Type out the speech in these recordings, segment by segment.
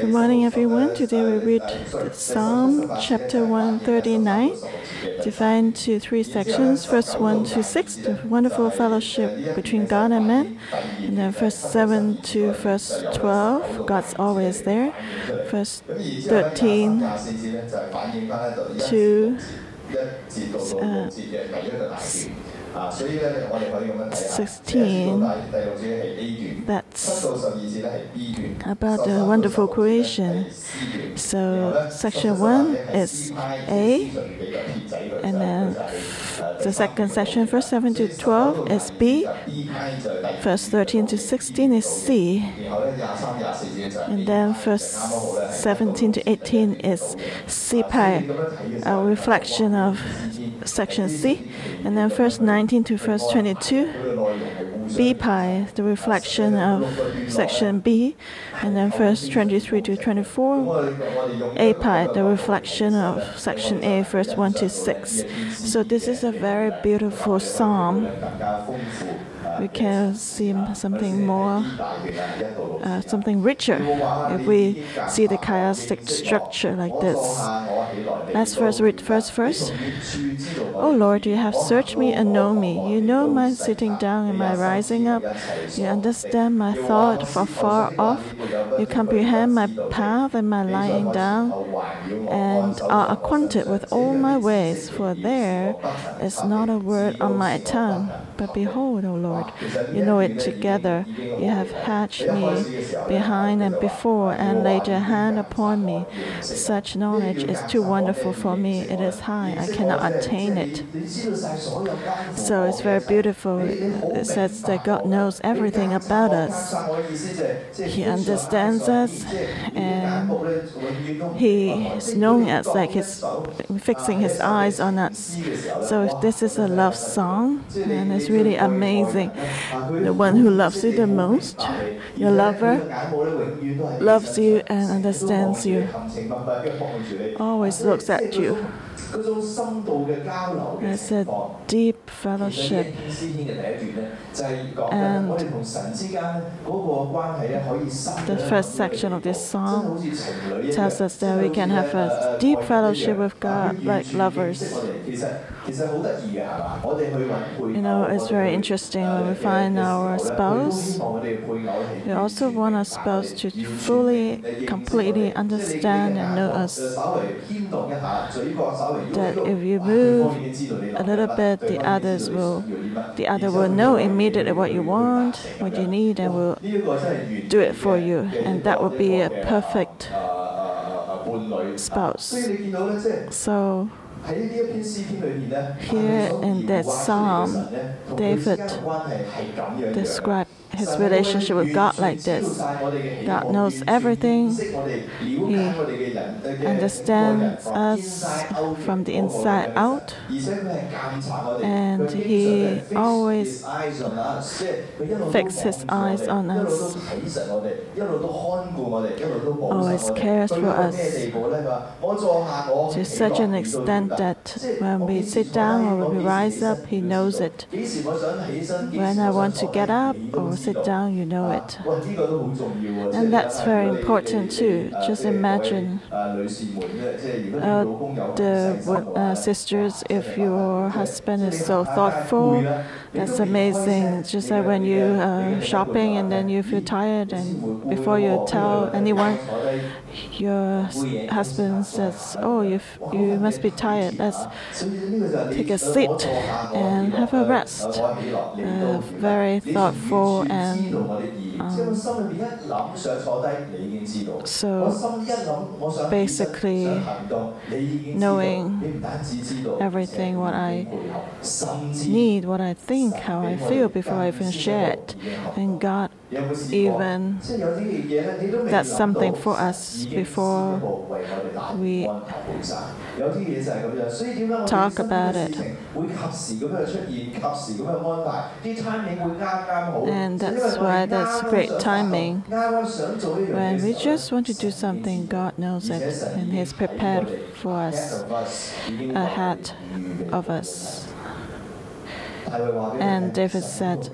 Good morning, everyone. Today we read Psalm chapter 139, divided into three sections. Verse 1 to 6, the wonderful fellowship between God and man. And then verse 7 to verse 12, God's always there. Verse 13 to uh, 16, that's about the wonderful creation. So section 1 is A, and then the second section, verse 7 to 12, is B, verse 13 to 16 is C, and then verse 17 to 18 is C pi, a reflection of section C, and then verse 19 to verse 22, B pi, the reflection of section B, and then verse 23 to 24, A pi, the reflection of section A, verse 1 to 6. So this is a very beautiful psalm. We can see something more, uh, something richer if we see the chiastic structure like this. Let's first read first verse. Oh Lord, you have searched me and know me. You know my sitting down and my rising up. You understand my thought from far off. You comprehend my path and my lying down, and are acquainted with all my ways. For there is not a word on my tongue. But behold, O Lord, you know it together. You have hatched me behind and before, and laid your hand upon me. Such knowledge is too wonderful for me. It is high. I cannot attain it. So it's very beautiful. It says that God knows everything about us. He understands us, and He is knowing us, like He's fixing His eyes on us. So if this is a love song, and it's really amazing. The one who loves you the most, your lover, loves you and understands you, always looks at you. It's a deep fellowship. And the first section of this song tells us that we can have a deep fellowship with God like lovers. You know, it's very interesting when we find our spouse. We also want our spouse to fully, completely understand and know us. That if you move a little bit, the others will, the other will know immediately what you want, what you need, and will do it for you. And that would be a perfect spouse. So here in that psalm, David described his relationship with God like this. God knows everything, He understands us from the inside out, and He always fixes His eyes on us, always cares for us. To such an extent that when we sit down or when we rise up, He knows it. When I want to get up or sit down, you know it. And that's very important too. Just imagine uh, the uh, sisters, if your husband is so thoughtful, that's amazing. Just like when you are uh, shopping and then you feel tired, and before you tell anyone, your husband says, "Oh, you you must be tired. Let's take a seat and have a rest." Uh, very thoughtful and um, so basically knowing everything what I need, what I think, how I feel before I even share it, and God even that's something for us before we talk about it. And that's why that's great timing. When we just want to do something, God knows it, and He's prepared for us ahead of us. And David said,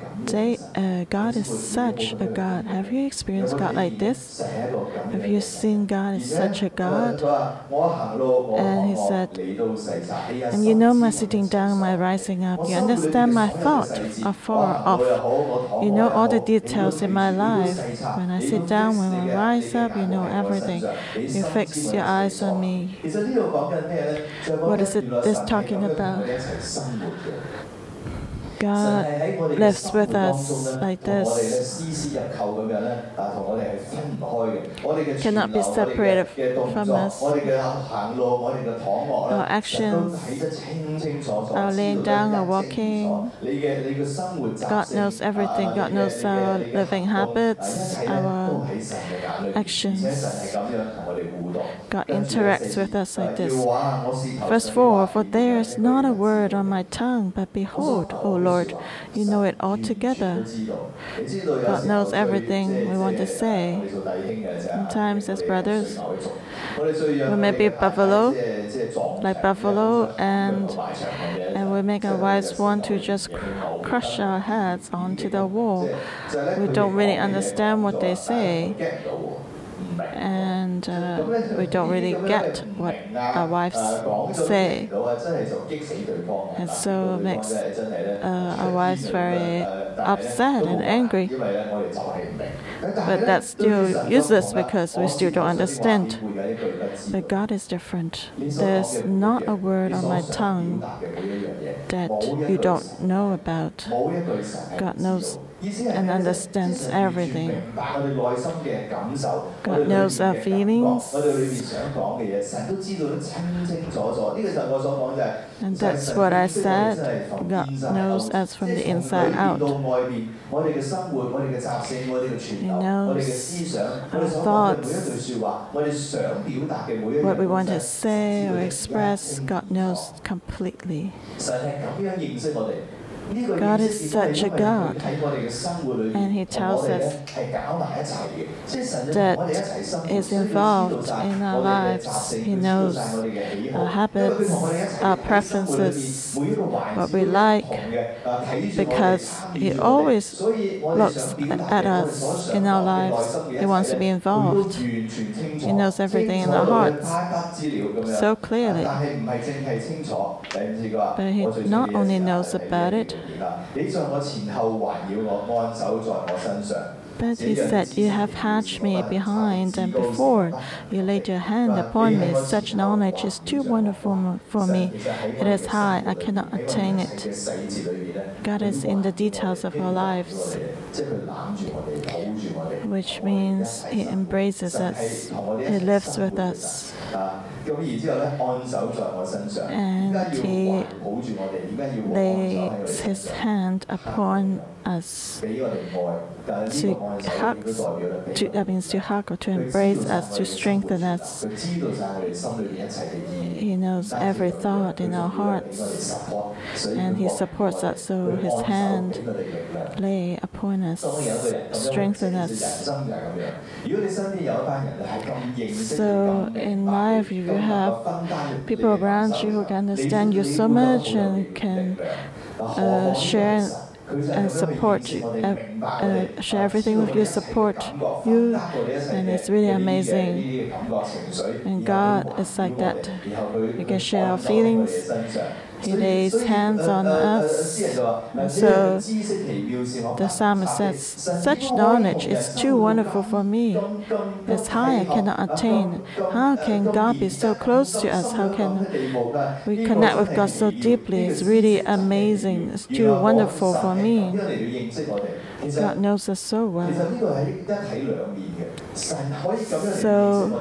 uh, God is such a God. Have you experienced God like this? Have you seen God as such a God? And he said, And you know my sitting down, my rising up. You understand my thought afar off. You know all the details in my life. When I sit down, when I rise up, you know everything. You fix your eyes on me. What is it this talking about? God lives with us like this, cannot be separated from us. Our actions, our laying down, our walking, God knows everything. God knows our living habits, our actions. God interacts with us like this. Verse 4 For there is not a word on my tongue, but behold, O Lord, you know it all together. God knows everything we want to say. Sometimes, as brothers, we may be buffalo, like buffalo, and and we make our wives want to just crush our heads onto the wall. We don't really understand what they say and uh, we don't really get what our wives say. And so it makes uh, our wives very upset and angry. But that's still useless because we still don't understand. But God is different. There's not a word on my tongue that you don't know about. God knows and understands everything. God knows our feelings. And that's what I said. God knows us from the inside out. He knows our thoughts, what we want to say or express. God knows completely. God is such a God. And He tells us that is involved in our lives. He knows our habits, our preferences, what we like, because He always looks at us in our lives. He wants to be involved. He knows everything in our hearts so clearly. But He not only knows about it, but he said, You have hatched me behind and before. You laid your hand upon me. Such knowledge is too wonderful for me. It is high, I cannot attain it. God is in the details of our lives, which means He embraces us, He lives with us. And He lays His hand upon us to hug, to, that means to hug or to embrace us, to strengthen us. He knows every thought in our hearts, and He supports us. So His hand lay upon us, strengthen us. So, in life, you have people around you who can understand you so much and can uh, share and support you, uh, uh, share everything with you, support you, and it's really amazing. And God is like that. We can share our feelings. He lays hands on us. So the psalmist says, Such knowledge is too wonderful for me. It's high I cannot attain. How can God be so close to us? How can we connect with God so deeply? It's really amazing. It's too wonderful for me. God knows us so well. So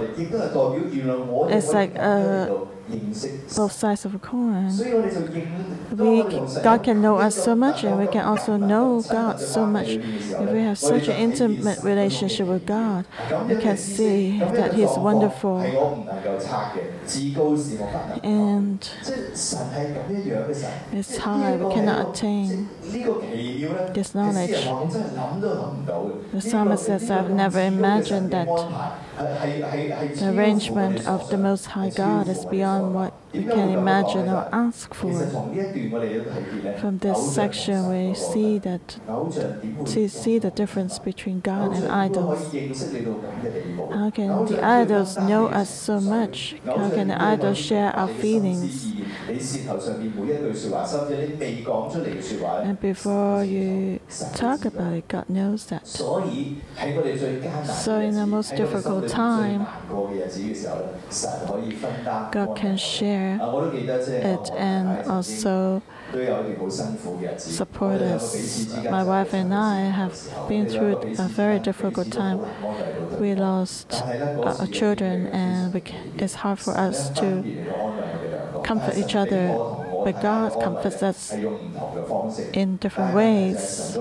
it's like uh, both sides of a coin. We, God can know us so much, and we can also know God so much. If we have such an intimate relationship with God, we can see that He's wonderful. And it's high, we cannot attain. this knowledge. The psalmist says, I've never imagined that the arrangement of the Most High God is beyond what we can imagine or ask for. From this section, we see that to see the difference between God and idols. How can the idols know us so much? How can the idols share our feelings? And before you talk about it, God knows that. So, in the most difficult time, God can share it and also support us. My wife and I have been through a very difficult time. We lost our children, and we, it's hard for us to comfort each other. But God comforts us in different ways,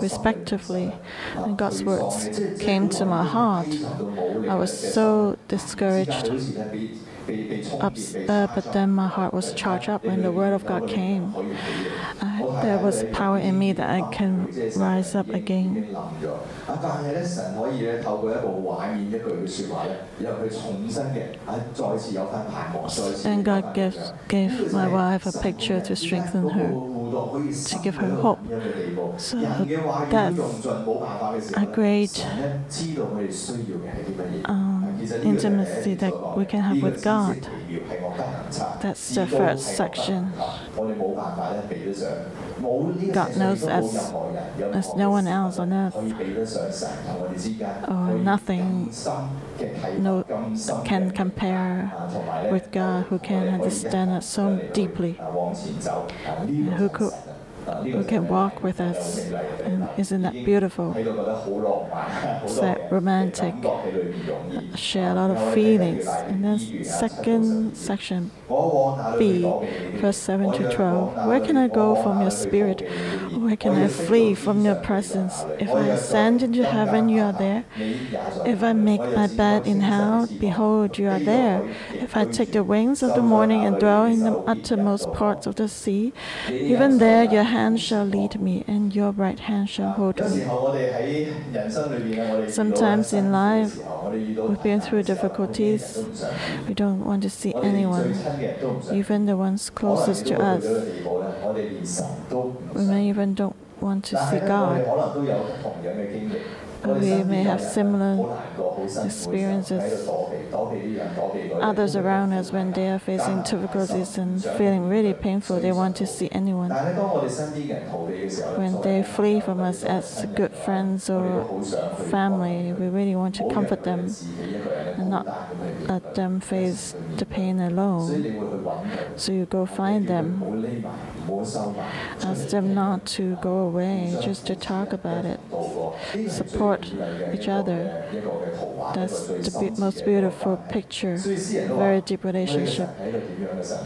respectively. And God's words came to my heart. I was so discouraged but then my heart was charged up when the word of God came. Uh, there was power in me that I can rise up again. And God gave, gave my wife a picture to strengthen her, to give her hope. So that's a great um, intimacy that we can have with God. That's the first section. God knows us as no one else on earth. Or oh, nothing no, can compare with God who can understand us so deeply. Who could who can walk with us. And isn't that beautiful? It's that romantic, share a lot of feelings. And then second section, B, verse 7 to 12. Where can I go from your spirit? Where can I flee from your presence? If I ascend into heaven, you are there. If I make my bed in hell, behold, you are there. If I take the wings of the morning and dwell in the uttermost parts of the sea, even there your hand shall lead me, and your right hand shall hold me. Sometimes in life, we've been through difficulties. We don't want to see anyone, even the ones closest to us. We may even don't want to see God. We may have similar experiences. Others around us, when they are facing difficulties and feeling really painful, they want to see anyone. When they flee from us as good friends or family, we really want to comfort them and not let them face the pain alone. So you go find them. Ask them not to go away, just to talk about it. Support each other. That's the be most beautiful picture, very deep relationship.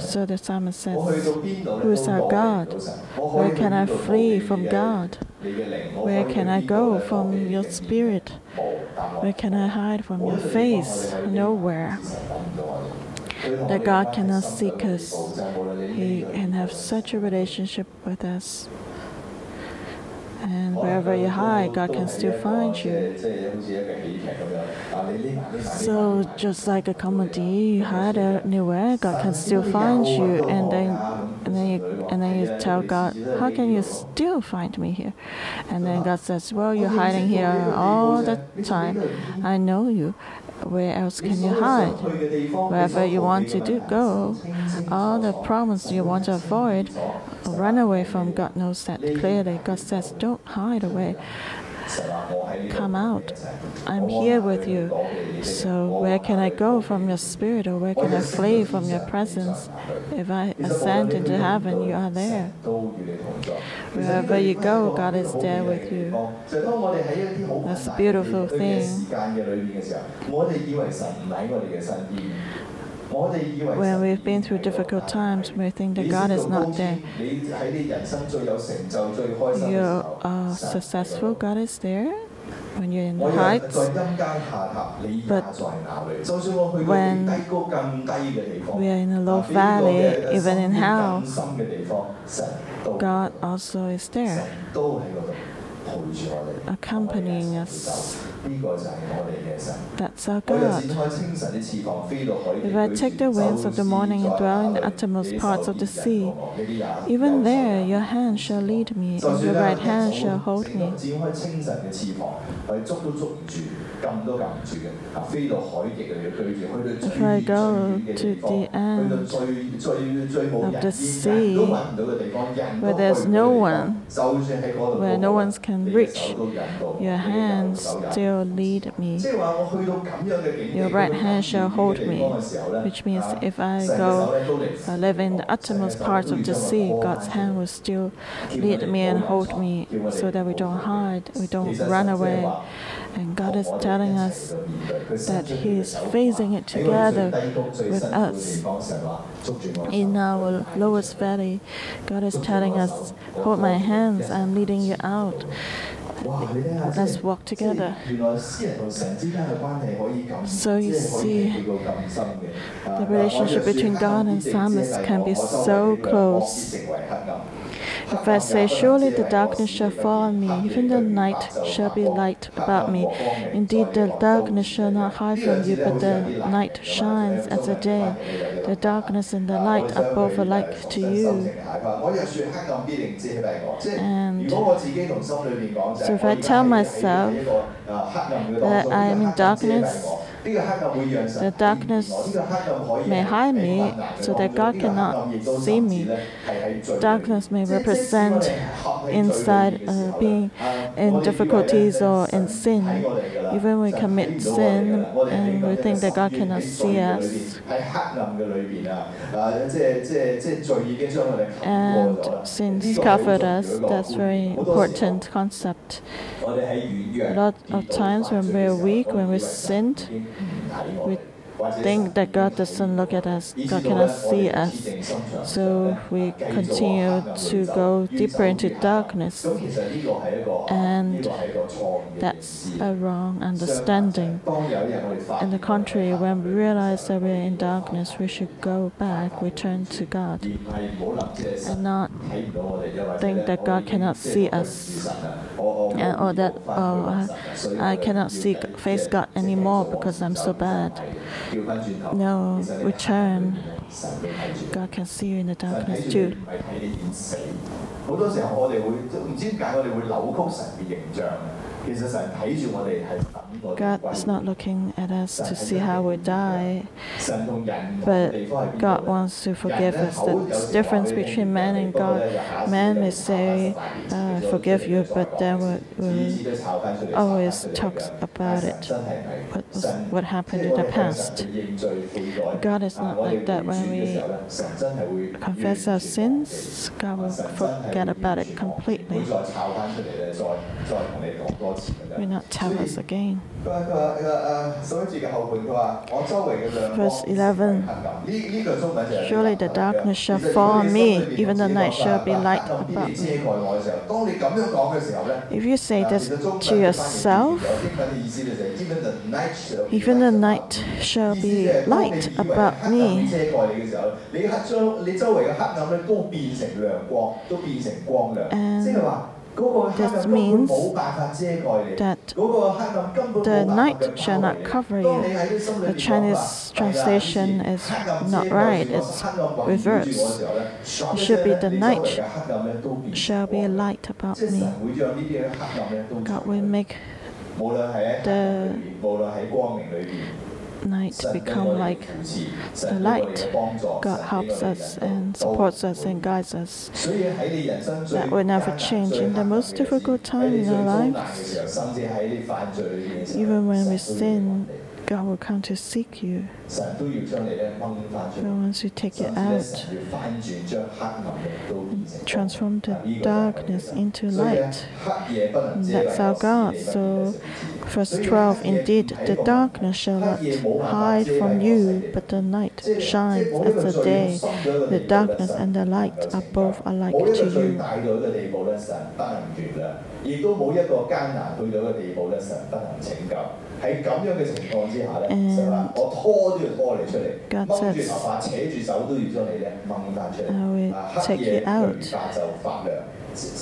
So the psalmist says, Who is our God? Where can I flee from God? Where can I go from your spirit? Where can I hide from your face? Nowhere. That God cannot seek us. He can have such a relationship with us. And wherever you hide, God can still find you. So just like a comedy, you hide anywhere, God can still find you, and then and then you and then you tell God, how can you still find me here? And then God says, well, you're hiding here all the time. I know you. Where else can you hide? Wherever you want to do, go. All the problems you want to avoid, run away from. God knows that clearly. God says, don't hide away. Come out. I'm here with you. So, where can I go from your spirit, or where can I flee from your presence? If I ascend into heaven, you are there. Wherever you go, God is there with you. That's a beautiful thing. When we've been through difficult times, we think that God is not there. You're uh, successful, God is there when you're in the heights. But when we are in a low valley, even in hell, God also is there. Accompanying us. That's our God. If I take the wings of the morning and dwell in the uttermost parts of the sea, even there your hand shall lead me, and your right hand shall hold me. If I go to the end of the sea where there's no one, where no one can reach, your hand still lead me. Your right hand shall hold me, which means if I go I live in the uttermost parts of the sea, God's hand will still lead me and hold me so that we don't hide, we don't run away. And God is telling us that He is phasing it together with us. In our lowest valley, God is telling us, Hold my hands, I'm leading you out. Let's walk together. So you see, the relationship between God and psalmist can be so close. If I say, Surely the darkness shall fall on me, even the night shall be light about me. Indeed, the darkness shall not hide from you, but the night shines as the day. The darkness and the light are both alike to you. And so if I tell myself that I am in darkness, the darkness may hide me so that God cannot see me. Darkness may represent inside uh, being in difficulties or in sin. Even we commit sin and we think that God cannot see us. And sin's covered us, that's very important concept. A lot of times when we're weak, when we sinned, we think that God doesn't look at us, God cannot see us. So we continue to go deeper into darkness. And that's a wrong understanding. On the contrary, when we realize that we're in darkness, we should go back, return to God, and not think that God cannot see us. Or that oh, I cannot see face God anymore because I'm so bad No, return. God can see you in the darkness too. 好多时候我哋会唔知点解我哋会扭曲神嘅形象。 God is not looking at us to see how we die, but God wants to forgive us. The difference between man and God, man may say, uh, forgive you, but then we, we always talk about it, what, was, what happened in the past. God is not like that. When we confess our sins, God will forget about it completely. Will not tell us again. Verse 11 Surely the darkness shall fall on me, even the night shall be light about me. If you say this to yourself, even the night shall be light about me. And this means that the night shall not cover you. The Chinese translation is not right, it's reversed. It should be the night shall be a light about me. God will make the night become like the light. God helps us and supports us and guides us. That will never change in the most difficult time in our lives. Even when we sin, God will come to seek you. But once you take it out, transform the darkness into light. That's our God. So, verse 12 Indeed, the darkness shall not hide from you, but the night shines as the day. The darkness and the light are both alike to you 亦都冇一个艰难去到嘅地步咧，神不能拯救。喺咁样嘅情况之下咧，神话我拖都要拖你出嚟，掹住头发、扯住手都要将你咧掹翻出嚟。啊，黑夜明白就发亮。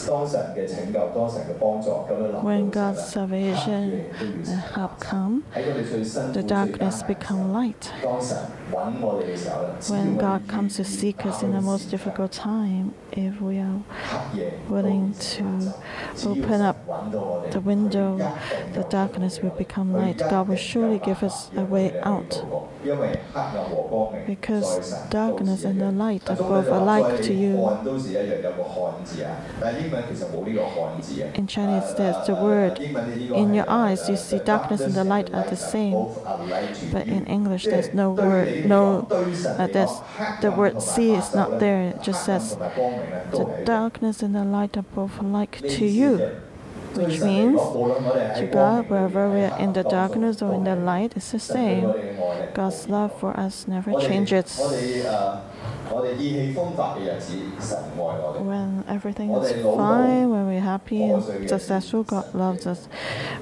当神嘅拯救、当神嘅帮助咁样临 When 到 God's 时候咧 salvation 黑夜都要 and 成 help come, 喺我哋最辛苦、 the 最艰 darkness 难嘅时 become 候 light. 当神揾我哋嘅时候咧，只要 When 我哋 God comes if we are willing to open up the window, the darkness will become light. God will surely give us a way out. Because darkness and the light are both alike to you. In Chinese, there's the word. In your eyes, you see darkness and the light are the same. But in English, there's no word, no, uh, there's, the word see is not there. It just says the darkness and the light are both alike to you. Which means to God, wherever we are in the darkness or in the light, it's the same. God's love for us never changes. When everything is fine, when we're happy and successful, God loves us.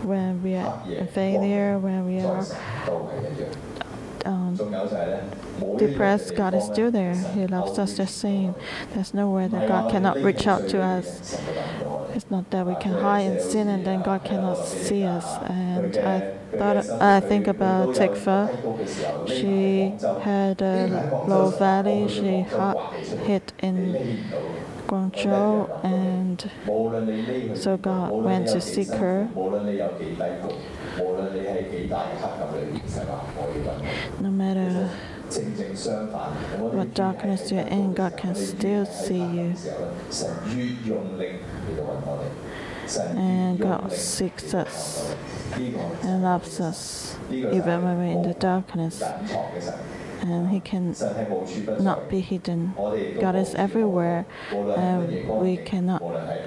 When we are in failure, when we are depressed, God is still there. He loves us the same. There's nowhere that God cannot reach out to us. It's not that we can hide in sin and then God cannot see us. And I thought, I think about Tikva. She had a low valley. She hid in Guangzhou, and so God went to seek her. 无论你有几低谷，无论你喺几大嘅黑暗里边，神话我要揾你。 no matter 正正相反，我哋 what 越系 darkness you're 喺 in, 低谷 God 嘅 can 时候 still 我哋越系喺 see 黑暗 you. 嘅时候咧，神越用力嚟到揾我哋，神越 And 用 God 力 seeks 嚟到揾 us 我哋。呢个 and loves us, 呢个就系 even when we're in the 冇 darkness, Um, he can not be hidden. God is everywhere. Um, we cannot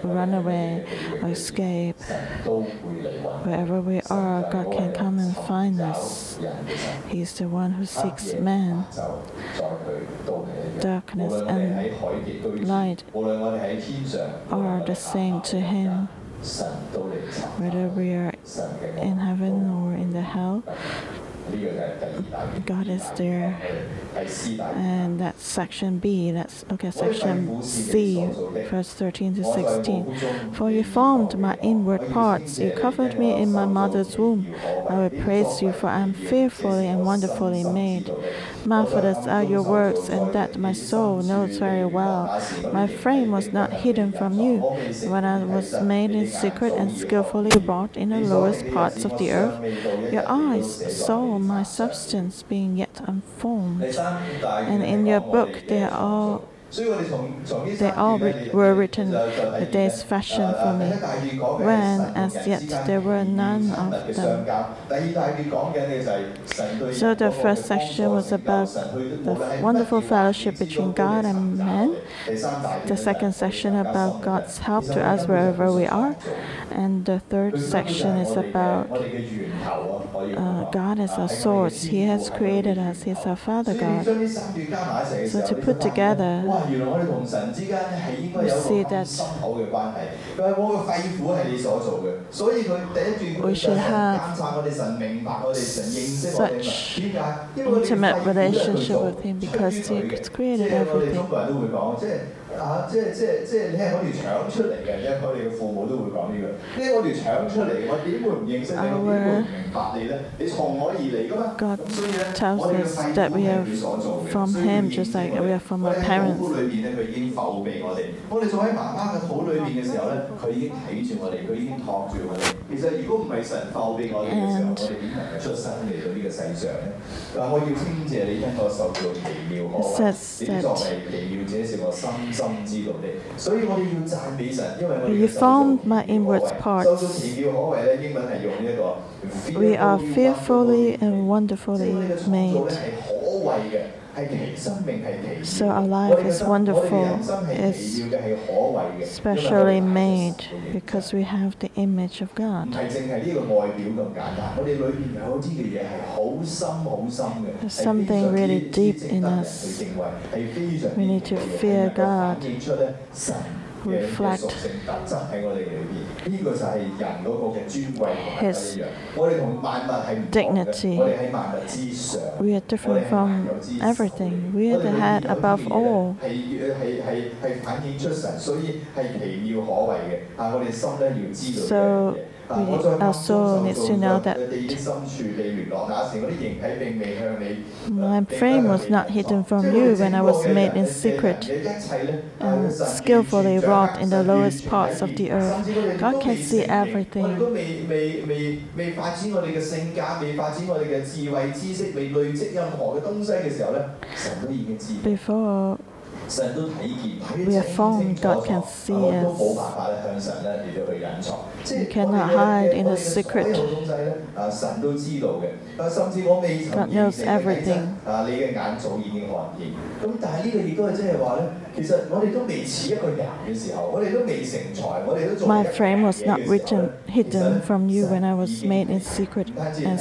run away or escape. Wherever we are, God can come and find us. He is the one who seeks man. Darkness and light are the same to him whether we are in heaven or in the hell, God is there. And that's section B. That's okay, section C, verse 13 to 16. For you formed my inward parts, you covered me in my mother's womb. I will praise you, for I am fearfully and wonderfully made. Marvelous are your works, and that my soul knows very well. My frame was not hidden from you when I was made in secret and skillfully wrought in the lowest parts of the earth. Your eyes saw my substance being yet unformed. And in your book there are they all were written the day's fashion for me, when as yet there were none of them. So the first section was about the wonderful fellowship between God and men. The second section about God's help to us wherever we are. And the third section is about uh, God as our source. He has created us. He's our Father God. So to put together 原來我哋同神之間咧係應該 we 有 see 一個咁 that 深厚嘅關係。佢話我嘅肺腑係你所做嘅，所以佢第一段 We 佢就 should 係 have 監察我哋，神明白我哋，神認識我哋嘛。 such 點解？因為我哋嘅肺 intimate 腑咧佢 relationship 做 with Him 出 because 於 He 佢嘅。 has 即 created 係我哋 everything. 中國人都會講，即係 啊，即係即係即係你係我條腸出嚟嘅，即係我哋嘅父母都會講呢句。呢係我條腸出嚟嘅，我點會唔認識你？我點會唔明白你咧？你從我而嚟噶嘛？ God 咁所以咧， tells 我哋嘅 us 肺 that 腑 we 係 are 佢所做嘅， from 所以 Him 佢 just 認 like 識我 we 哋 are from 我 our 哋喺 parents. 肚裏邊咧，佢已經否備我哋。我哋仲喺媽媽嘅肚裏邊嘅時候咧，佢已經睇住我哋，佢已經托住我哋。其實如果唔係神否備我哋嘅時候， And 我哋點能夠出生嚟到呢個世上咧？嗱，我要稱謝你，因我受造奇妙可 It 畏， says 你 that 作為奇妙者是我深 深知道的。所以我哋要赞美神，因为我哋 You 嘅受造 formed 奇 my 妙可 inward 畏。 parts. 受造奇妙可畏咧，英文系用呢一个 We are fearfully and 即系我 wonderfully 哋嘅创造 made. 咧系可畏嘅，系奇生命系奇 So our life is wonderful, it's specially made because we have the image of God. There's something really deep in us. We need to fear God reflect His dignity. We are different from everything. We are the head above all. So we also need to know that my frame was not hidden from you when I was made in secret. and uh, skillfully wrought in the lowest parts of the earth. God can see everything. Before we are formed, God can see us. We cannot hide in a secret. God knows everything. My frame was not written, hidden from you when I was made in secret and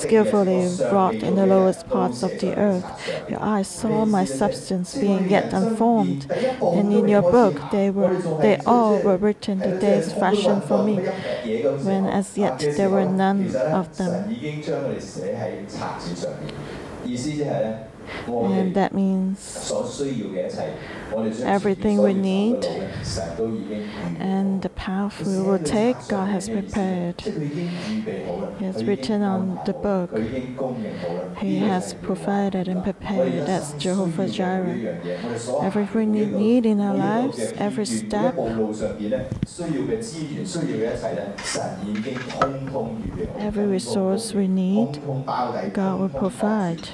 skillfully wrought in the lowest parts of the earth. Your eyes saw my substance being yet unformed, and in your book they were they all were written the days fashioned for me, when as yet there were none of them. And that means everything we need and the path we will take, God has prepared. He has written on the book. He has provided and prepared. That's Jehovah Jireh. Everything we need in our lives, every step, every resource we need, God will provide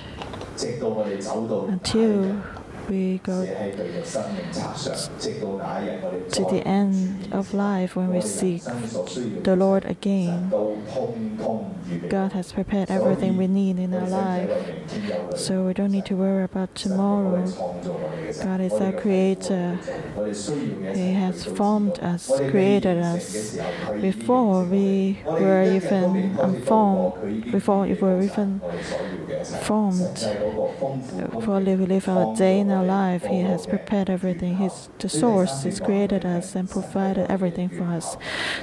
until we go to the end of life when we seek the Lord again. God has prepared everything we need in our life, so we don't need to worry about tomorrow. God is our creator. He has formed us, created us before we were even unformed, before we were even formed. Before we live our day in our life, He has prepared everything. He's the source. He's created us and provided everything for us.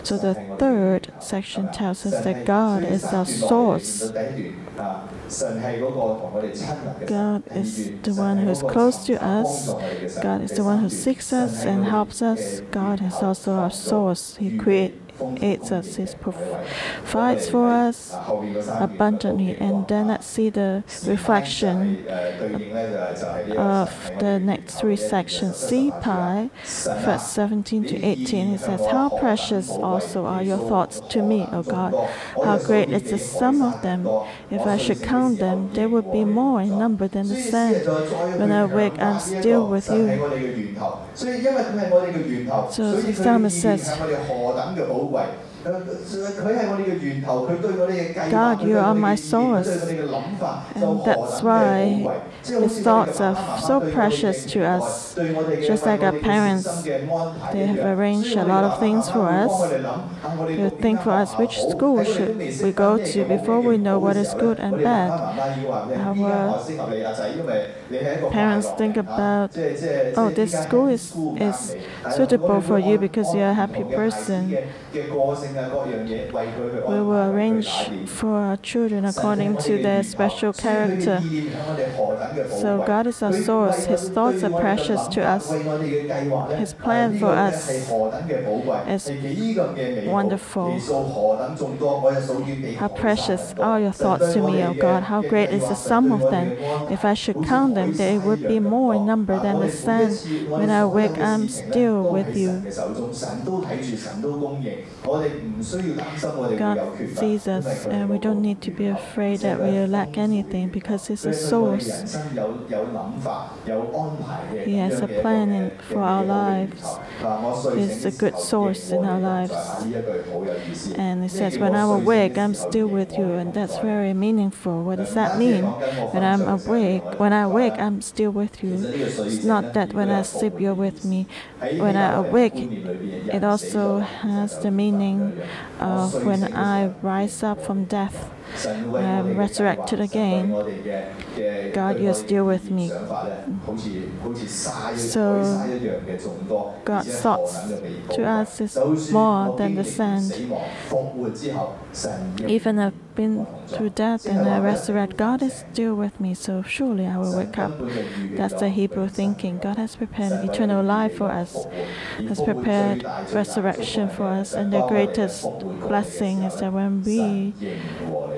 So the third section tells us that God is our source. God is the one who is close to us. God is the one who seeks us and helps us. God is also our source. He creates us, He provides for us abundantly. And then let's see the reflection of the next three sections. See pi, verse 17 to 18. It says, How precious also are your thoughts to me, O God. How great is the sum of them. If I should count them, they would be more in number than the sand. When I wake, I'm still with you. So psalmist says, way. God, you are my source. And that's why His thoughts are so precious to us. Just like our parents, they have arranged a lot of things for us. They think for us which school should we go to before we know what is good and bad. Our parents think about, oh, this school is, is suitable for you because you're a happy person. We will arrange for our children according to their special character. So God is our source. His thoughts are precious to us. His plan for us is wonderful. How precious are your thoughts to me, O God. How great is the sum of them. If I should count them, they would be more in number than the sand. When I wake, I'm still with you. God sees us, and we don't need to be afraid that we lack anything because He's a source. He has a plan for our lives. He's a good source in our lives. And He says, When I'm awake, I'm still with you, and that's very meaningful. What does that mean? When I'm awake, when I wake, I'm still with you. It's not that when I sleep, you're with me. When I awake, it also has the meaning of when I rise up from death. Am resurrected again. God, you're still with me. So, God's thoughts to us is more than the sand. Even I've been through death and I resurrect, God is still with me, so surely I will wake up. That's the Hebrew thinking. God has prepared eternal life for us, has prepared resurrection for us, and the greatest blessing is that when we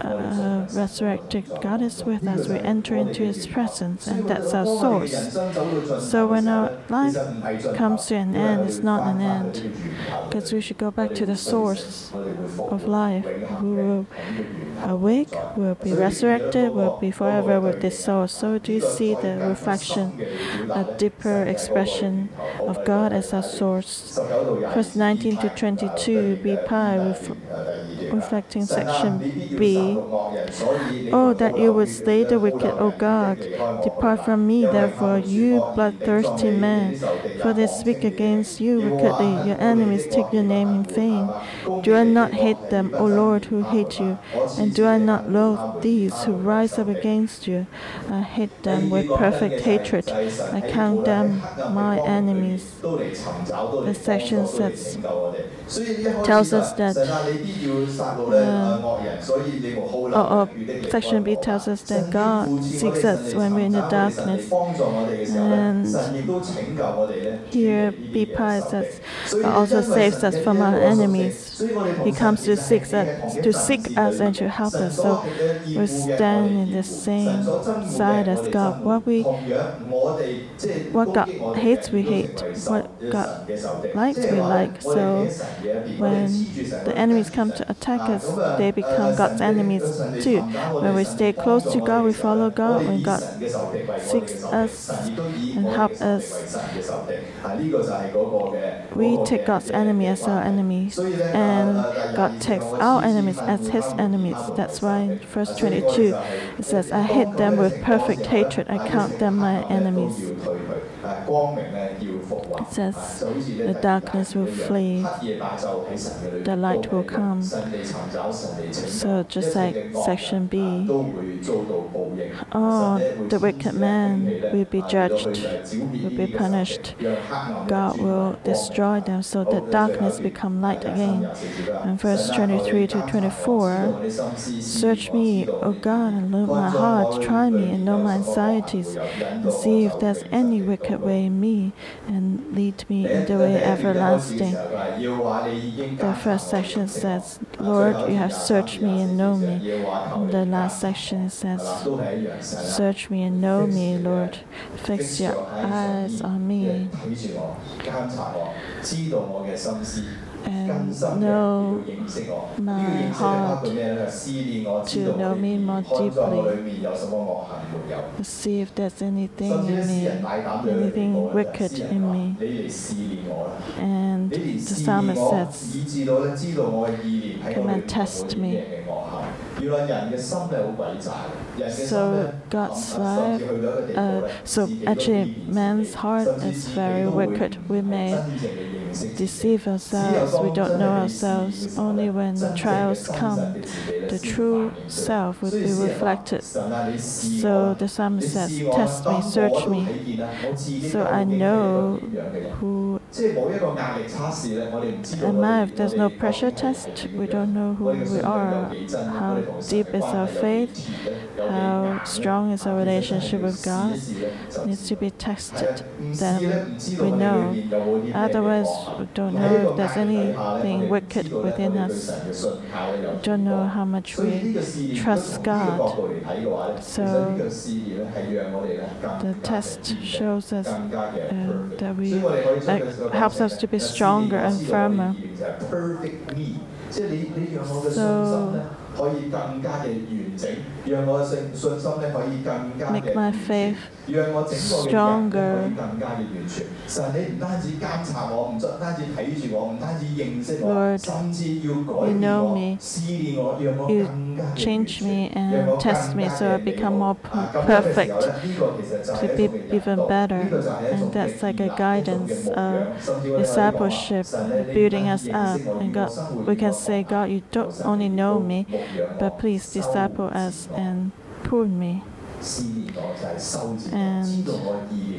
uh, resurrected God is with us, we enter into His presence, and that's our source. So when our life comes to an end, it's not an end, because we should go back to the source of life. We will awake, We will be resurrected, We will be forever with this source. So do you see the reflection, a deeper expression of God as our source? Verse 19 to 22, B pi, ref reflecting section B. Oh, that you would slay the wicked, O God. Depart from me, therefore, you bloodthirsty man. For they speak against you wickedly. Your enemies take your name in vain. Do I not hate them, O Lord, who hate you? And do I not loathe these who rise up against you? I hate them with perfect hatred. I count them my enemies. The section says, tells us that uh, oh, oh, section B tells us that God seeks us when we're in the darkness. And here B pi says also saves us from our enemies. He comes to seek us, to seek us and to help us. So we stand in the same side as God. What we what God hates we hate. What God likes we like. So when the enemies come to attack us, they become God's enemies too. When we stay close to God, we follow God. When God seeks us and helps us, we take God's enemy as our enemies, and God takes our enemies as His enemies. That's why in verse 22 it says, "I hate them with perfect hatred. I count them my enemies." It says, "The darkness will flee, the light will come." So just like section B, oh, the wicked man will be judged, will be punished. God will destroy them so that darkness become light again. And verse 23 to 24, search me, O God, and know my heart. Try me and know my anxieties, and see if there's any wicked way in me, and lead me in the way everlasting. The first section says, Lord, you have searched me and know me. And the last section says, Search me and know me, Lord. Fix your eyes on me and know my heart to know me more deeply. See if there's anything in me, anything wicked in me. And the psalmist says, Come and test me. So God's life, uh, so actually man's heart is very wicked. We may deceive ourselves, we don't know ourselves. Only when trials come, the true self will be reflected. So the psalmist says, Test me, search me, so I know who am I. If there's no pressure test, we don't know who we are, how deep is our faith, how strong is our relationship with God. It needs to be tested. Then we know. Otherwise, we don't know if there's anything wicked within us. We don't know how much we trust God. So the test shows us uh, that we uh, helps us to be stronger and firmer. So make my faith stronger. Lord, you know me. You change me and test me so I become more perfect to be even better. And that's like a guidance of discipleship, building us up. And God, we can say, God, you don't only know me, but please disciple us and prune me and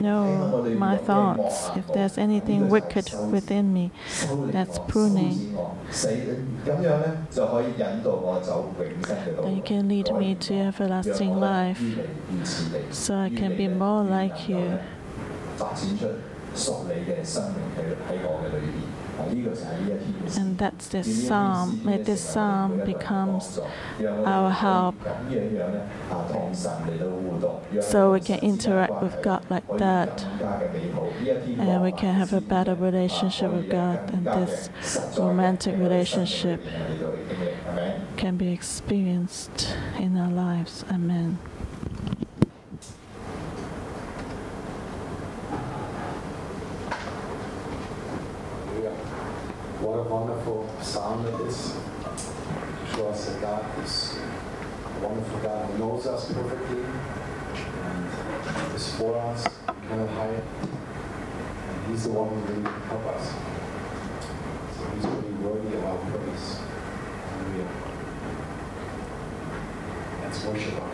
know my thoughts. If there's anything wicked within me, that's pruning. Then you can lead me to everlasting life so I can be more like you. And that's this psalm. May this psalm becomes our help so we can interact with God like that. And we can have a better relationship with God. And this romantic relationship can be experienced in our lives. Amen. What a wonderful psalm it is to show us that God is a wonderful God who knows us perfectly and is for us, we cannot hide. And He's the one who really help us. So He's really worthy of our praise. Hallelujah. Let's worship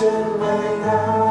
Generate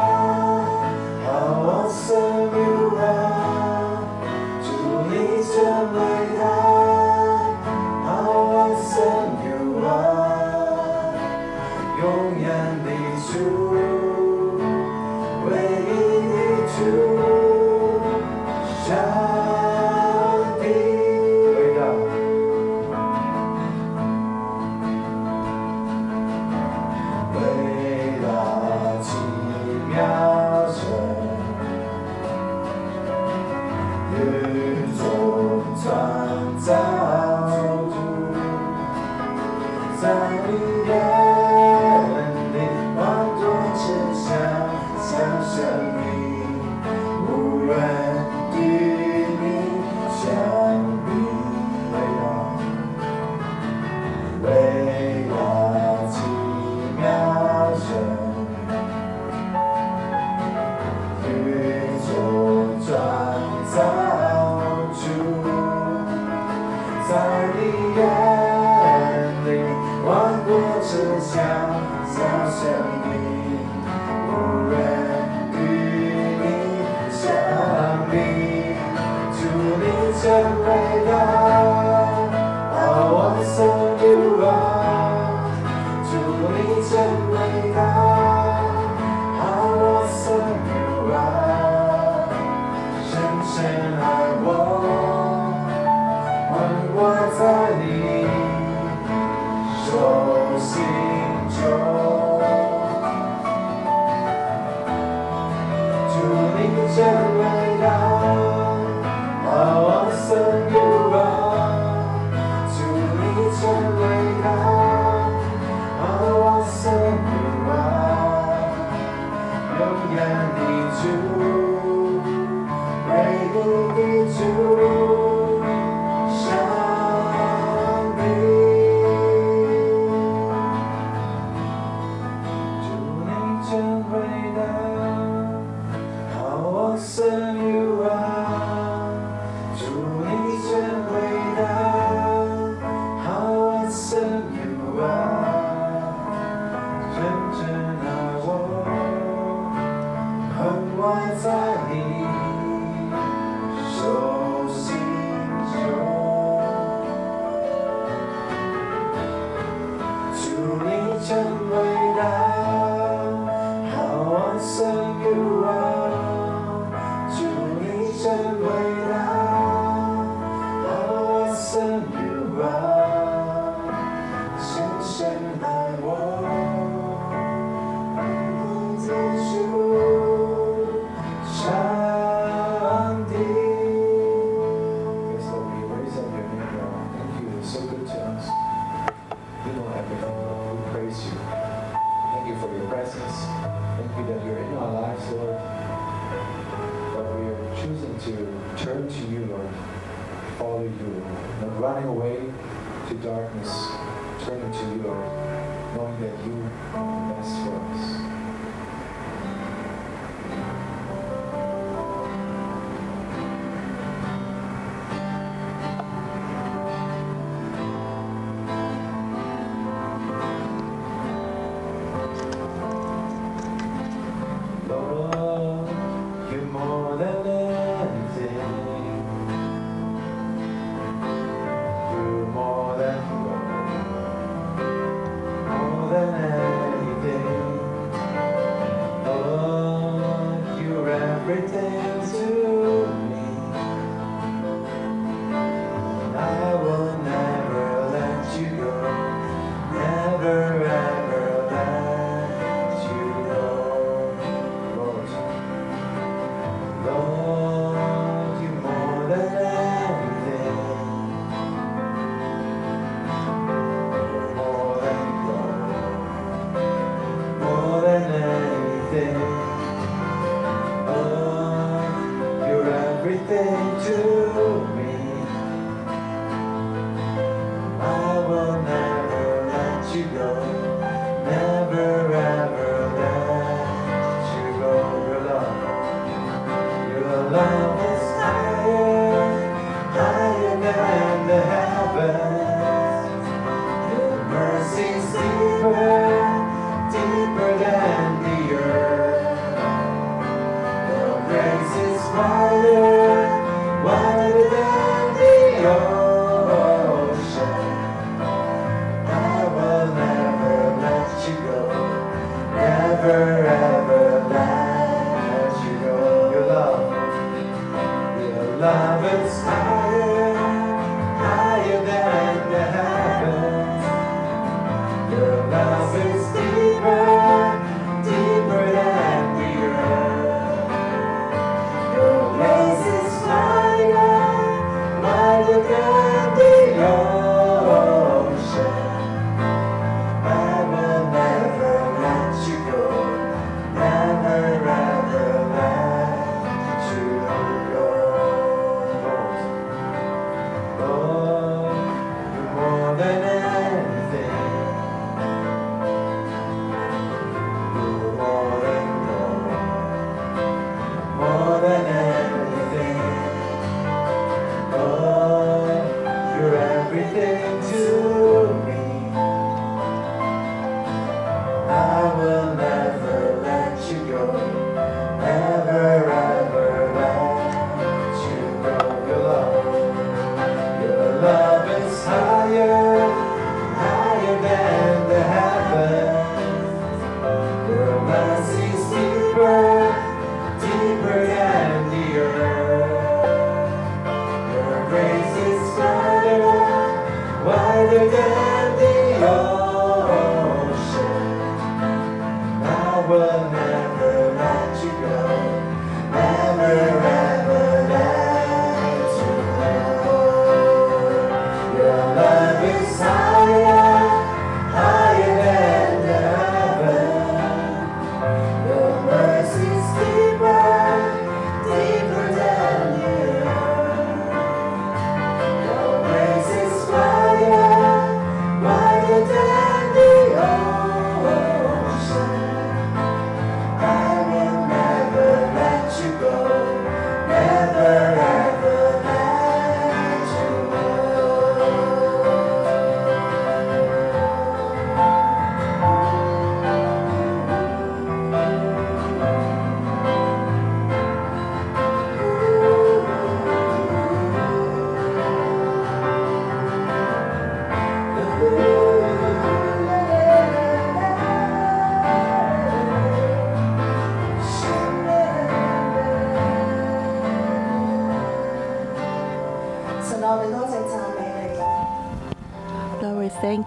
to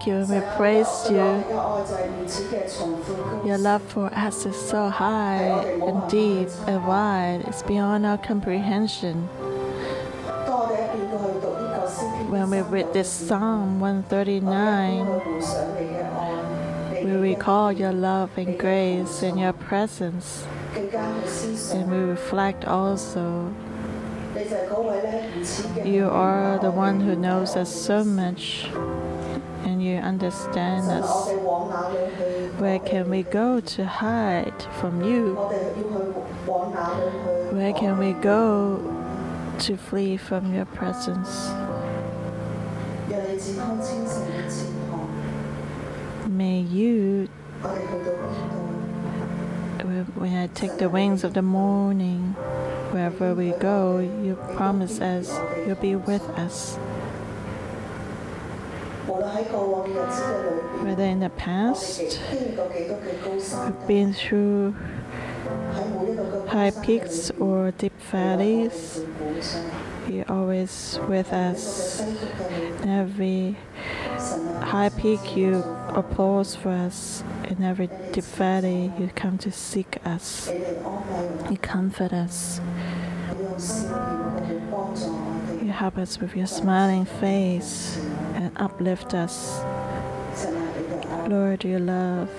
thank you. We praise you. Your love for us is so high and deep and wide. It's beyond our comprehension. When we read this Psalm 139, we recall your love and grace and your presence. And we reflect also You are the one who knows us so much you understand us. Where can we go to hide from you? Where can we go to flee from your presence? May you, when I take the wings of the morning, wherever we go, you promise us you'll be with us. Whether in the past, we've been through high peaks or deep valleys, you're always with us. In every high peak, you applause for us. In every deep valley, you come to seek us. You comfort us. You help us with your smiling face uplift us. Lord, your love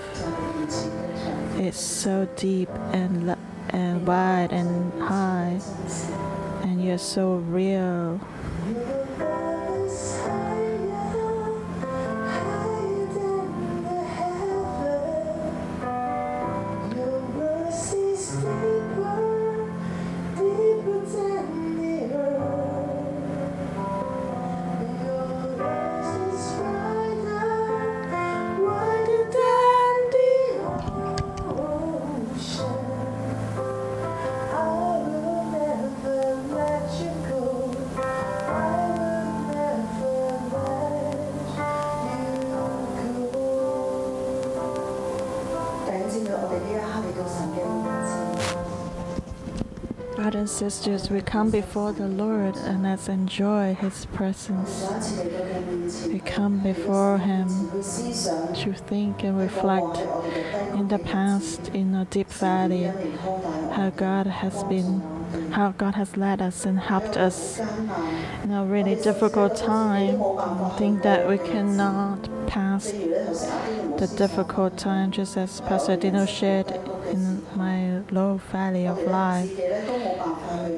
is so deep and, and wide and high, and you're so real. Brothers and sisters, we come before the Lord and let's enjoy His presence. We come before Him to think and reflect in the past, in a deep valley, how God has been, how God has led us and helped us in a really difficult time. I think that we cannot pass the difficult time, just as Pastor Dino shared low valley of life.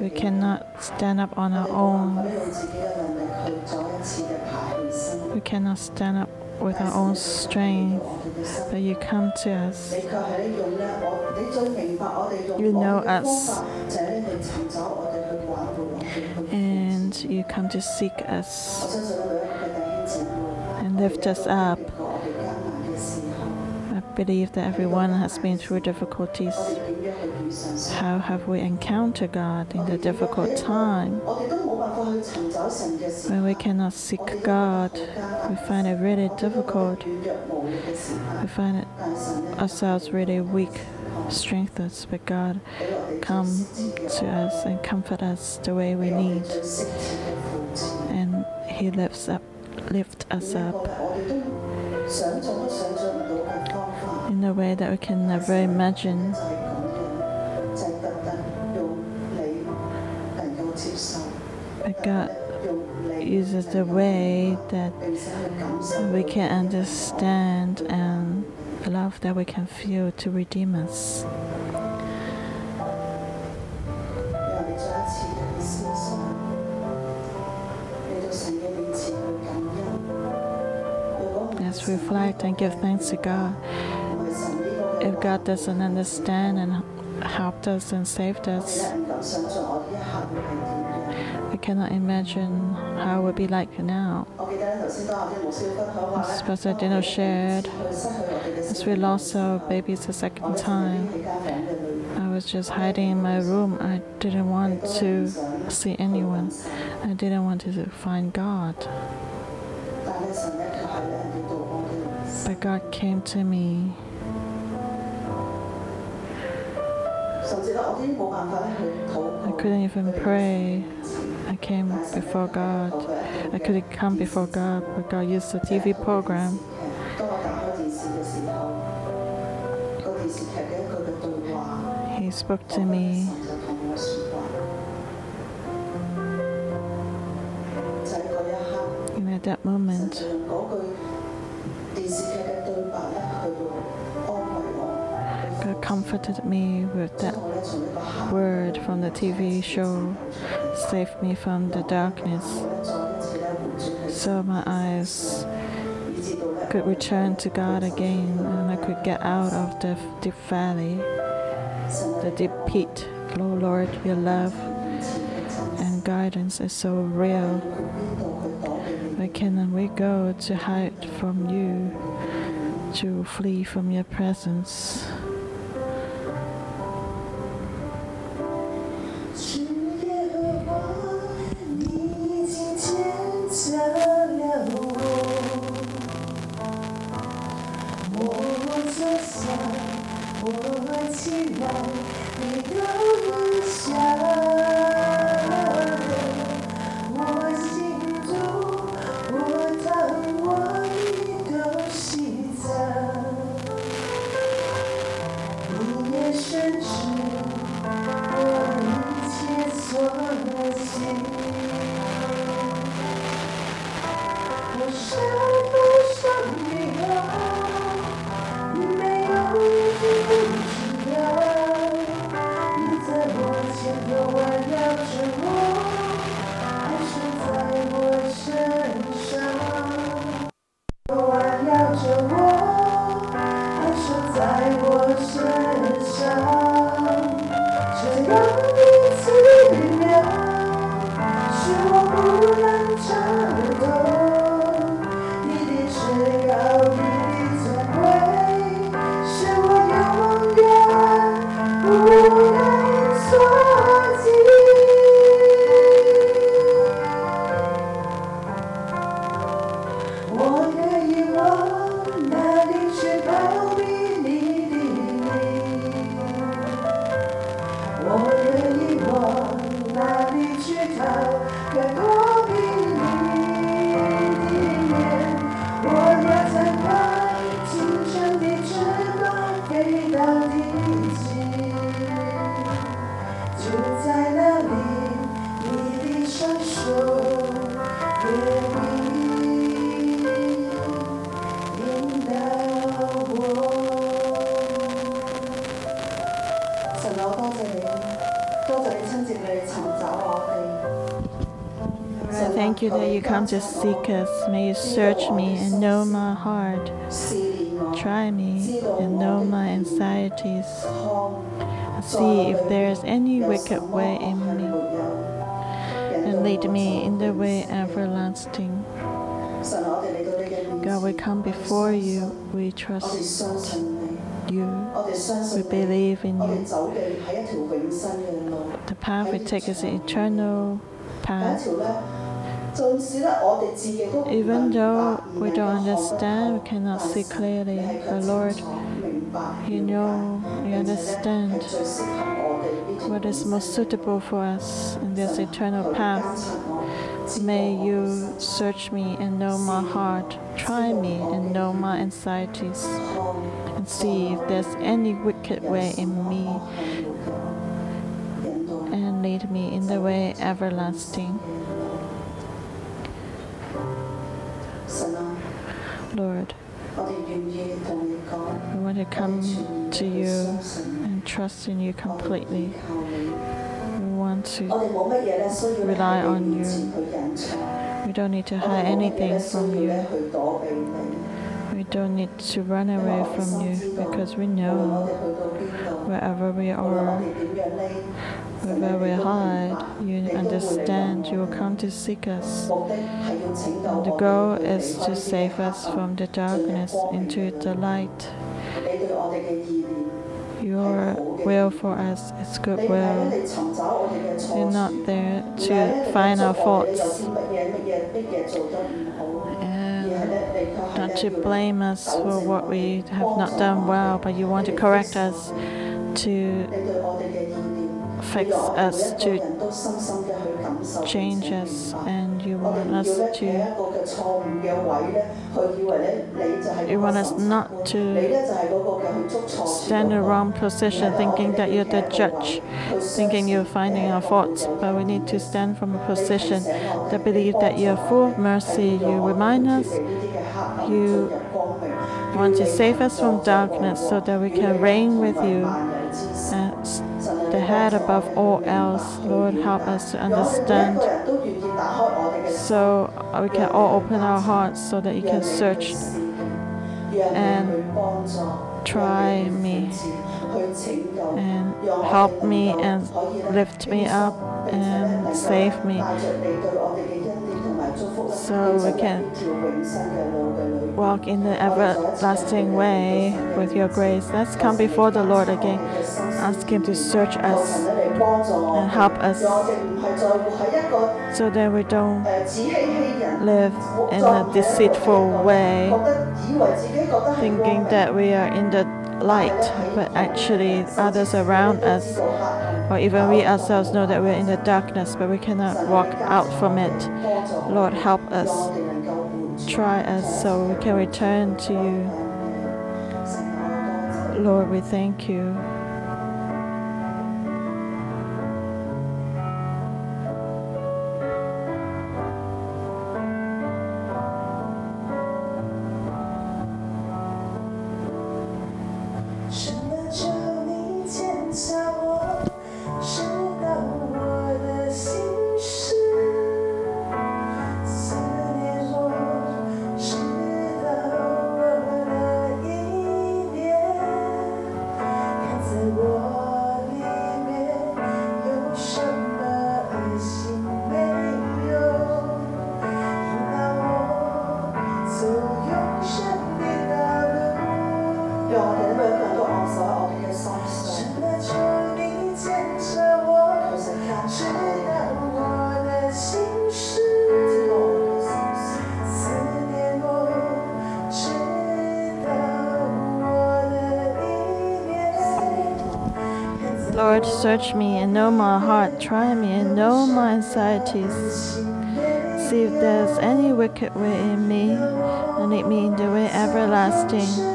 We cannot stand up on our own. We cannot stand up with our own strength, but you come to us. You know us. And you come to seek us and lift us up. I believe that everyone has been through difficulties. How have we encountered God in the difficult time? When we cannot seek God, we find it really difficult. We find it ourselves really weak, strengthless, but God come to us and comfort us the way we need. And He lifts up lift us up in a way that we can never imagine. God uses the way that we can understand and the love that we can feel to redeem us. Let's reflect and give thanks to God. If God doesn't understand and helped us and saved us, cannot imagine how it would be like now. As Pastor Dino shared, as we lost our babies the second time, I was just hiding in my room. I didn't want to see anyone. I didn't want to find God. But God came to me. I couldn't even pray. I came before God. I couldn't come before God, but God used a TV program. He spoke to me. And at that moment, comforted me with that word from the TV show, saved me from the darkness, so my eyes could return to God again and I could get out of the deep valley, the deep pit. Oh Lord, your love and guidance is so real. Where can we go to hide from you, to flee from your presence? You seek us. May you search me and know my heart. Try me and know my anxieties. See if there is any wicked way in me. And lead me in the way everlasting. God, we come before you. We trust you. We believe in you. The path we take is an eternal path. Even though we don't understand, we cannot see clearly, the Lord, you know, you understand what is most suitable for us in this eternal path. May you search me and know my heart, try me and know my anxieties, and see if there's any wicked way in me, and lead me in the way everlasting. Lord. We want to come to you and trust in you completely. We want to rely on you. We don't need to hide anything from you. We don't need to run away from you because we know wherever we are, wherever we hide, you understand, you will come to seek us. The goal is to save us from the darkness into the light. Your will for us is good will. You're not there to find our faults not to blame us for what we have not done well, but you want to correct us to fix us, to change us, and you want us to. You want us not to stand in the wrong position, thinking that you're the judge, thinking you're finding our faults, but we need to stand from a position that believe that you're full of mercy. You remind us, you want to save us from darkness so that we can reign with you the head above all else. Lord, help us to understand so we can all open our hearts so that you can search and try me and help me and lift me up and save me so we can walk in the everlasting way with your grace. Let's come before the Lord again. Ask Him to search us and help us so that we don't live in a deceitful way, thinking that we are in the light, but actually others around us, or even we ourselves, know that we're in the darkness, but we cannot walk out from it. Lord, help us. Try us so we can return to you. Lord, we thank you. Search me and know my heart. Try me and know my anxieties. See if there's any wicked way in me, and lead me in the way everlasting.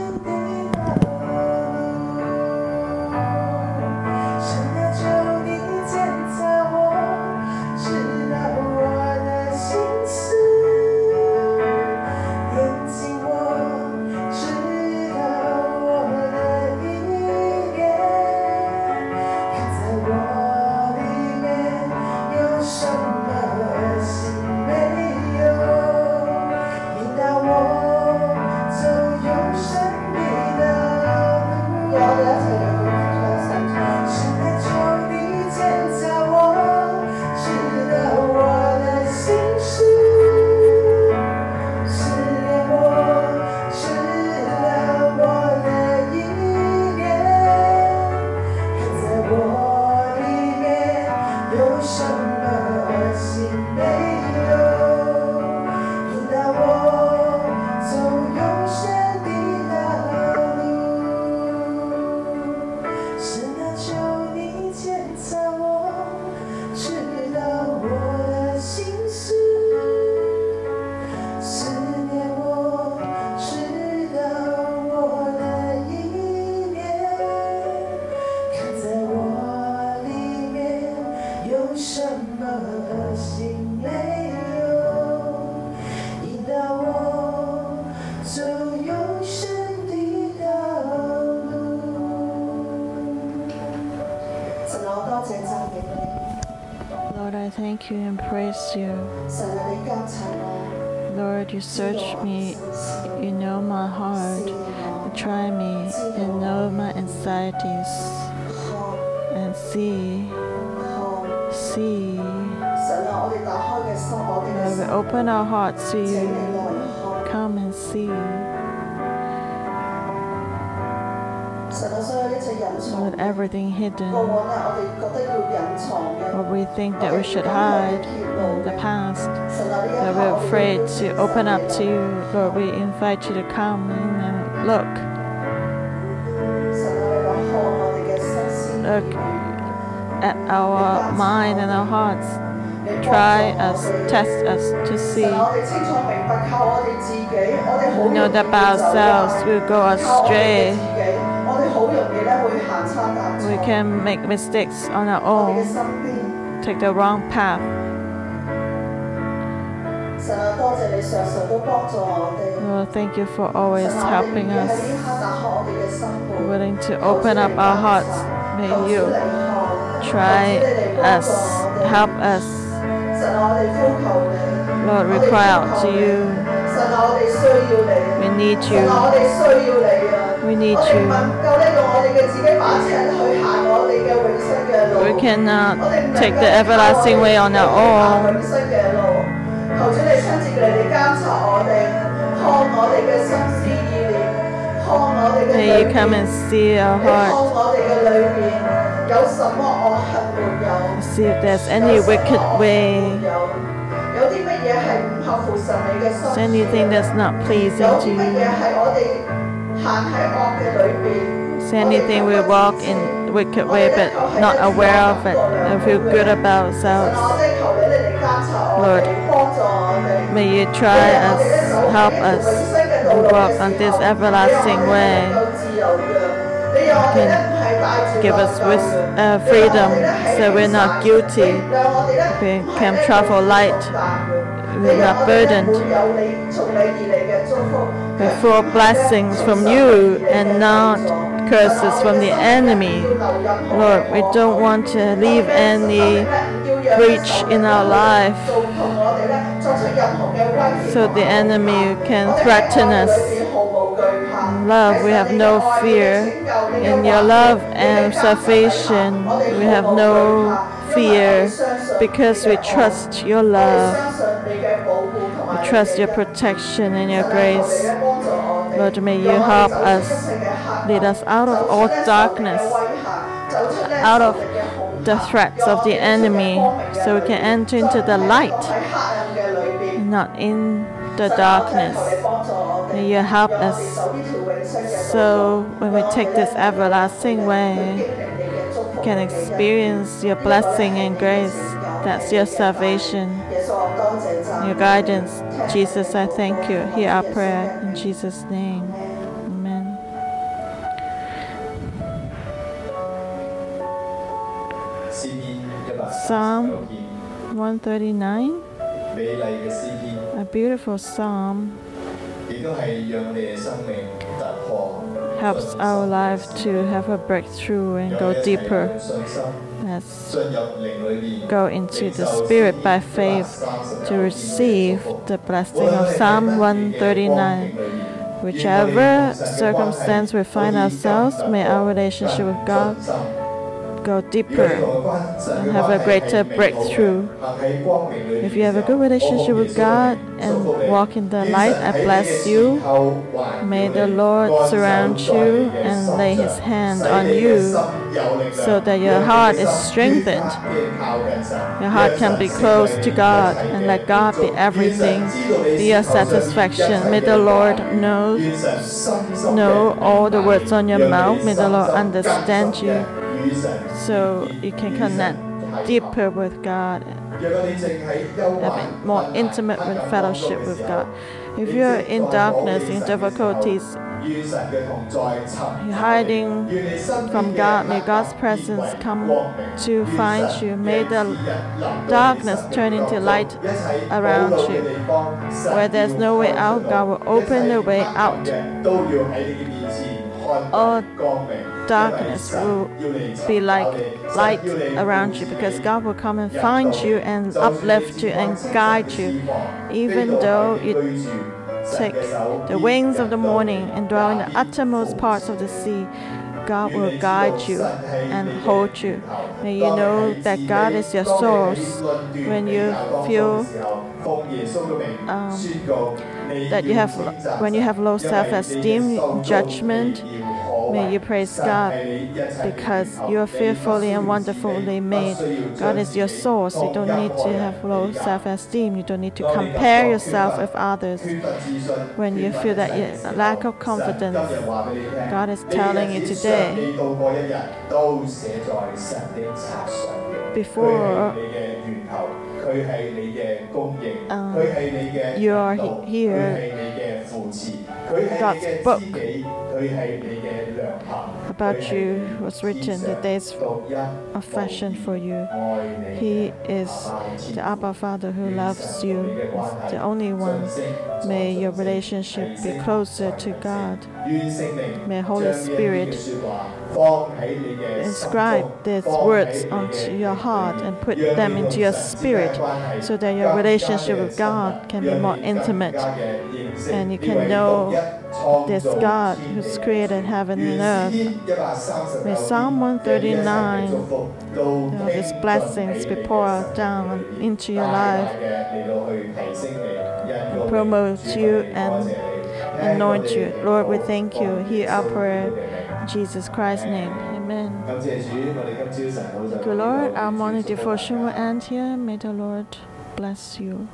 That we should hide the past. That we're afraid to open up to you. Lord, we invite you to come and look. Look at our mind and our hearts. Try us, test us to see. We know that by ourselves we'll go astray. We can make mistakes on our own, take the wrong path. Lord, thank you for always helping us, willing to open up our hearts. May you try us, help us. Lord, we cry out to you. We need you. We need you. We cannot take the everlasting way on our own. May you come and see our heart. See if there's any wicked way. Anything that's not pleasing to you? Anything we walk in wicked way but not aware of it and feel good about ourselves? Lord, may you try us, help us walk on this everlasting way. Can give us with uh, freedom so we're not guilty. We can travel light. We're not burdened. Full blessings from you and not curses from the enemy. Lord, we don't want to leave any breach in our life so the enemy can threaten us. Love, we have no fear. In your love and salvation, we have no fear because we trust your love. We trust your protection and your grace. Lord, may you help us, lead us out of all darkness, out of the threats of the enemy, so we can enter into the light, not in the darkness. May you help us so when we take this everlasting way, we can experience your blessing and grace. That's your salvation, your guidance. Jesus, I thank you. Hear our prayer in Jesus' name. Psalm 139, a beautiful psalm, helps our life to have a breakthrough and go deeper. Let's go into the Spirit by faith to receive the blessing of Psalm 139. Whichever circumstance we find ourselves, may our relationship with God go deeper and have a greater breakthrough. If you have a good relationship with God and walk in the light, I bless you. May the Lord surround you and lay his hand on you so that your heart is strengthened. Your heart can be close to God and let God be everything, be your satisfaction. May the Lord know, know all the words on your mouth. May the Lord understand you so you can connect deeper with God having more intimate fellowship with God. If you're in darkness, in difficulties, you're hiding from God, may God's presence come to find you. May the darkness turn into light around you. Where there's no way out, God will open the way out. All darkness will be like light around you because God will come and find you and uplift you and guide you. Even though you take the wings of the morning and dwell in the uttermost parts of the sea, God will guide you and hold you. May you know that God is your source. When you feel um, that you have, when you have low self-esteem, judgment, May you praise God because you are fearfully and wonderfully made. God is your source. You don't need to have low self esteem. You don't need to compare yourself with others. When you feel that you lack of confidence, God is telling you today before um, you are here, God's book about you was written the days of fashion for you. He is the Abba Father who loves you, the only one. May your relationship be closer to God. May Holy Spirit inscribe these words onto your heart and put them into your spirit so that your relationship with God can be more intimate and you can know this God who's created heaven and earth. May Psalm 139, you know, these blessings be poured down into your life, promote you and anoint you. Lord, we thank you. Hear our prayer. In Jesus Christ's name. Amen. Thank you, Lord. Our morning devotion will end here. May the Lord bless you.